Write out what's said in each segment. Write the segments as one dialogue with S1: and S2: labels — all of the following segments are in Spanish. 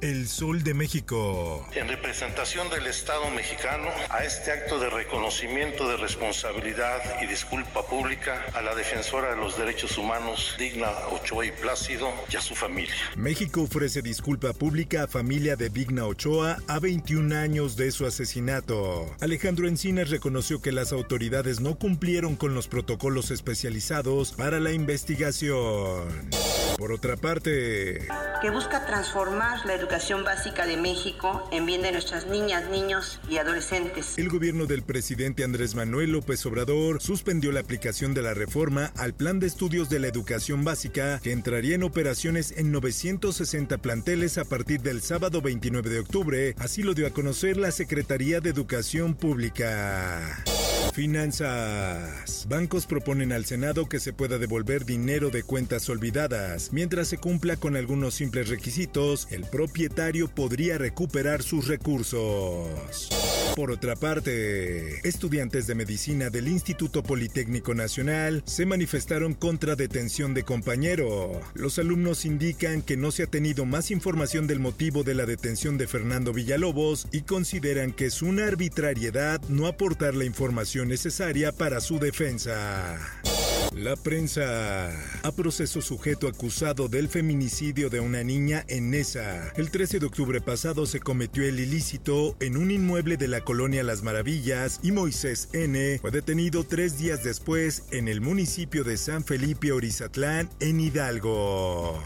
S1: El Sol de México.
S2: En representación del Estado mexicano, a este acto de reconocimiento de responsabilidad y disculpa pública a la defensora de los derechos humanos, Digna Ochoa y Plácido, y a su familia.
S1: México ofrece disculpa pública a familia de Digna Ochoa a 21 años de su asesinato. Alejandro Encinas reconoció que las autoridades no cumplieron con los protocolos especializados para la investigación. Por otra parte,
S3: que busca transformar la educación básica de México en bien de nuestras niñas, niños y adolescentes.
S1: El gobierno del presidente Andrés Manuel López Obrador suspendió la aplicación de la reforma al plan de estudios de la educación básica que entraría en operaciones en 960 planteles a partir del sábado 29 de octubre, así lo dio a conocer la Secretaría de Educación Pública. Finanzas. Bancos proponen al Senado que se pueda devolver dinero de cuentas olvidadas. Mientras se cumpla con algunos simples requisitos, el propietario podría recuperar sus recursos. Por otra parte, estudiantes de medicina del Instituto Politécnico Nacional se manifestaron contra detención de compañero. Los alumnos indican que no se ha tenido más información del motivo de la detención de Fernando Villalobos y consideran que es una arbitrariedad no aportar la información necesaria para su defensa. La prensa. A proceso sujeto acusado del feminicidio de una niña en Nesa. El 13 de octubre pasado se cometió el ilícito en un inmueble de la colonia Las Maravillas y Moisés N. fue detenido tres días después en el municipio de San Felipe Orizatlán, en Hidalgo.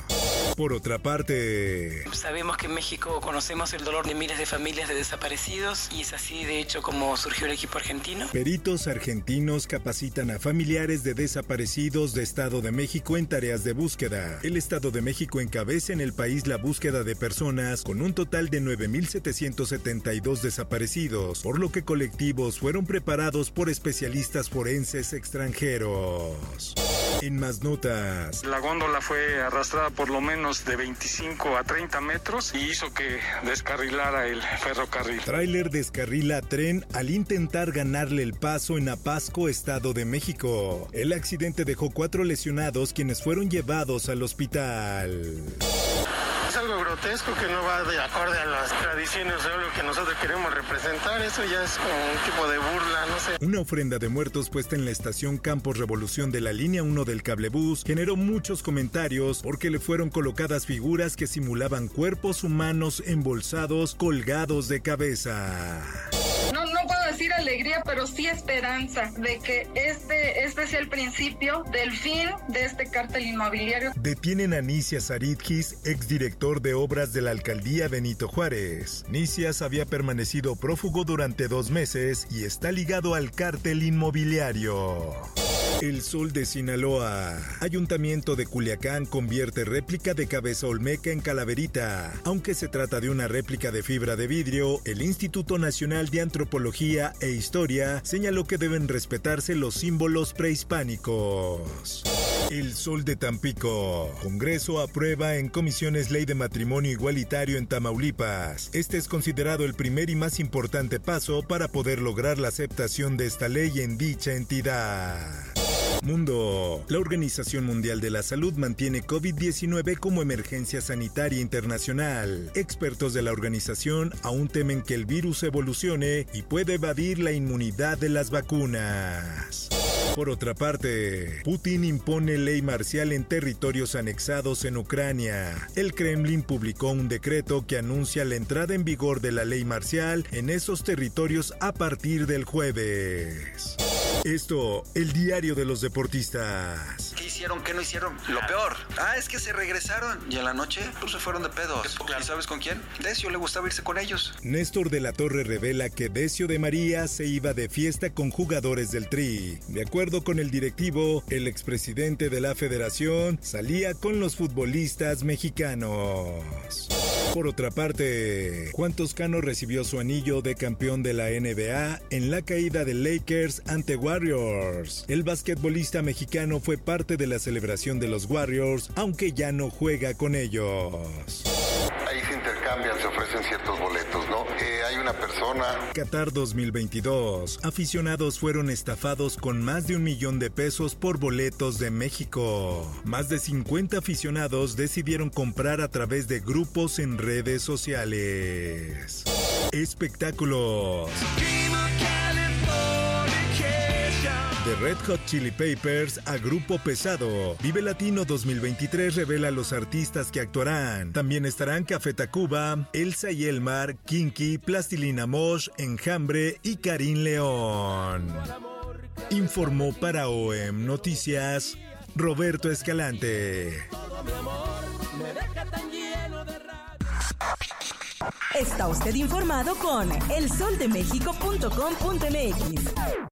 S1: Por otra parte,
S4: sabemos que en México conocemos el dolor de miles de familias de desaparecidos y es así de hecho como surgió el equipo argentino.
S1: Peritos argentinos capacitan a familiares de desaparecidos de Estado de México en tareas de búsqueda. El Estado de México encabeza en el país la búsqueda de personas con un total de 9.772 desaparecidos, por lo que colectivos fueron preparados por especialistas forenses extranjeros. En más notas.
S5: La góndola fue arrastrada por lo menos de 25 a 30 metros y hizo que descarrilara el ferrocarril.
S1: Trailer descarrila tren al intentar ganarle el paso en Apasco, Estado de México. El accidente dejó cuatro lesionados quienes fueron llevados al hospital
S6: es algo grotesco que no va de acorde a las tradiciones o lo que nosotros queremos representar. Eso ya es como un tipo de burla, no sé.
S1: Una ofrenda de muertos puesta en la estación Campos Revolución de la línea 1 del cablebús generó muchos comentarios porque le fueron colocadas figuras que simulaban cuerpos humanos embolsados colgados de cabeza
S7: alegría, pero sí esperanza de que este, este sea el principio del fin de este cártel inmobiliario.
S1: Detienen a Nicias Aridgis, exdirector de obras de la alcaldía Benito Juárez. Nicias había permanecido prófugo durante dos meses y está ligado al cártel inmobiliario. El Sol de Sinaloa. Ayuntamiento de Culiacán convierte réplica de cabeza olmeca en calaverita. Aunque se trata de una réplica de fibra de vidrio, el Instituto Nacional de Antropología e Historia señaló que deben respetarse los símbolos prehispánicos. El Sol de Tampico. Congreso aprueba en comisiones ley de matrimonio igualitario en Tamaulipas. Este es considerado el primer y más importante paso para poder lograr la aceptación de esta ley en dicha entidad. Mundo. La Organización Mundial de la Salud mantiene COVID-19 como emergencia sanitaria internacional. Expertos de la organización aún temen que el virus evolucione y pueda evadir la inmunidad de las vacunas. Por otra parte, Putin impone ley marcial en territorios anexados en Ucrania. El Kremlin publicó un decreto que anuncia la entrada en vigor de la ley marcial en esos territorios a partir del jueves. Esto, el diario de los deportistas.
S8: ¿Qué hicieron? ¿Qué no hicieron? Lo peor. Ah, es que se regresaron. Y en la noche, pues se fueron de pedos. ¿Y sabes con quién? Decio le gustaba irse con ellos.
S1: Néstor de la Torre revela que Decio de María se iba de fiesta con jugadores del Tri. De acuerdo con el directivo, el expresidente de la federación salía con los futbolistas mexicanos. Por otra parte, Juan Toscano recibió su anillo de campeón de la NBA en la caída de Lakers ante Warriors. El basquetbolista mexicano fue parte de la celebración de los Warriors, aunque ya no juega con ellos.
S9: Ahí se intercambian, se ofrecen ciertos boletos, ¿no? Eh, hay una persona.
S1: Qatar 2022. Aficionados fueron estafados con más de un millón de pesos por boletos de México. Más de 50 aficionados decidieron comprar a través de grupos en redes sociales. Espectáculos. De Red Hot Chili Papers a Grupo Pesado. Vive Latino 2023 revela los artistas que actuarán. También estarán Café Tacuba, Elsa y Elmar, Kinky, Plastilina Mosh, Enjambre y Karim León. Informó para OEM Noticias Roberto Escalante.
S10: Está usted informado con elsoldemexico.com.mx.